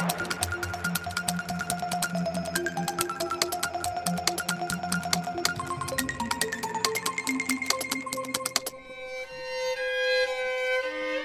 Thank you.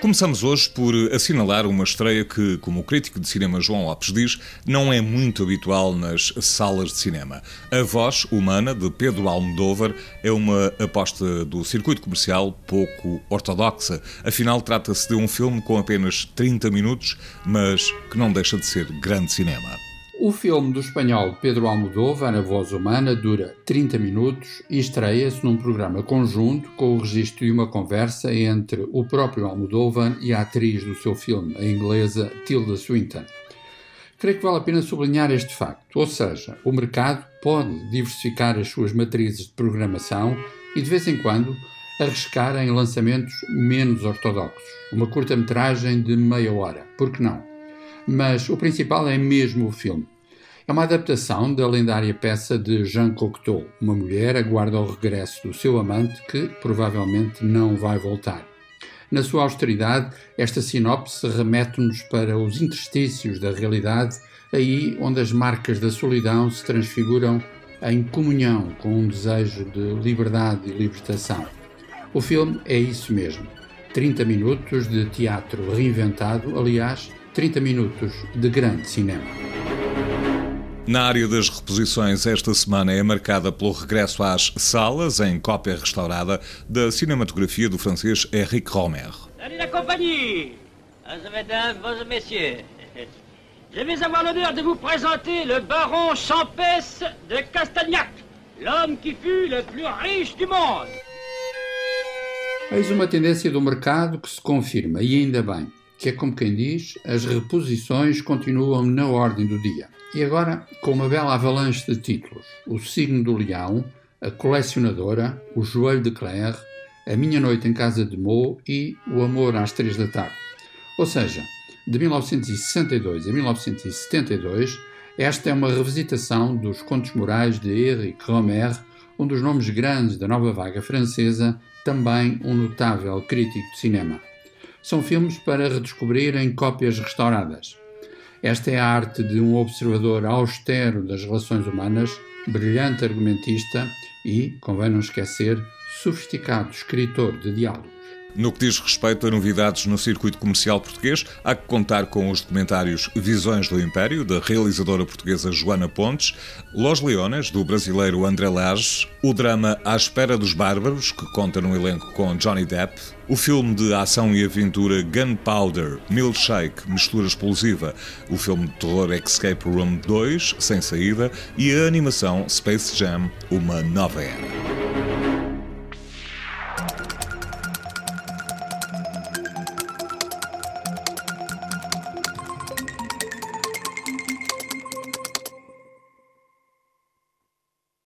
Começamos hoje por assinalar uma estreia que, como o crítico de cinema João Lopes diz, não é muito habitual nas salas de cinema. A Voz Humana, de Pedro Almodóvar, é uma aposta do circuito comercial pouco ortodoxa. Afinal, trata-se de um filme com apenas 30 minutos, mas que não deixa de ser grande cinema. O filme do espanhol Pedro Almodóvar, A Voz Humana, dura 30 minutos e estreia-se num programa conjunto com o registro de uma conversa entre o próprio Almodóvar e a atriz do seu filme, a inglesa Tilda Swinton. Creio que vale a pena sublinhar este facto, ou seja, o mercado pode diversificar as suas matrizes de programação e, de vez em quando, arriscar em lançamentos menos ortodoxos. Uma curta-metragem de meia hora, por que não? mas o principal é mesmo o filme. É uma adaptação da lendária peça de Jean Cocteau. Uma mulher aguarda o regresso do seu amante que provavelmente não vai voltar. Na sua austeridade, esta sinopse remete-nos para os interstícios da realidade, aí onde as marcas da solidão se transfiguram em comunhão com um desejo de liberdade e libertação. O filme é isso mesmo. 30 minutos de teatro reinventado, aliás, 30 minutos de grande cinema. Na área das reposições, esta semana é marcada pelo regresso às salas, em cópia restaurada, da cinematografia do francês Eric Romer. Salut la compagnie Mesdames, vos messieurs Je vais avoir l'honneur de vous présenter le baron Champès de Castagnac, l'homme qui fut le plus riche du monde. Eis uma tendência do mercado que se confirma, e ainda bem que é como quem diz, as reposições continuam na ordem do dia. E agora, com uma bela avalanche de títulos: O Signo do Leão, A Colecionadora, O Joelho de Claire, A Minha Noite em Casa de Mo e O Amor às Três da Tarde. Ou seja, de 1962 a 1972, esta é uma revisitação dos Contos Morais de Eric Romer, um dos nomes grandes da nova vaga francesa, também um notável crítico de cinema são filmes para redescobrir em cópias restauradas. Esta é a arte de um observador austero das relações humanas, brilhante argumentista e, convém não esquecer, sofisticado escritor de diálogos. No que diz respeito a novidades no circuito comercial português, há que contar com os documentários Visões do Império, da realizadora portuguesa Joana Pontes, Los Leones, do brasileiro André Lage, o drama À Espera dos Bárbaros, que conta no elenco com Johnny Depp, o filme de ação e aventura Gunpowder, Milkshake, Mistura Explosiva, o filme de terror Escape Room 2, Sem Saída, e a animação Space Jam, Uma Nova Era.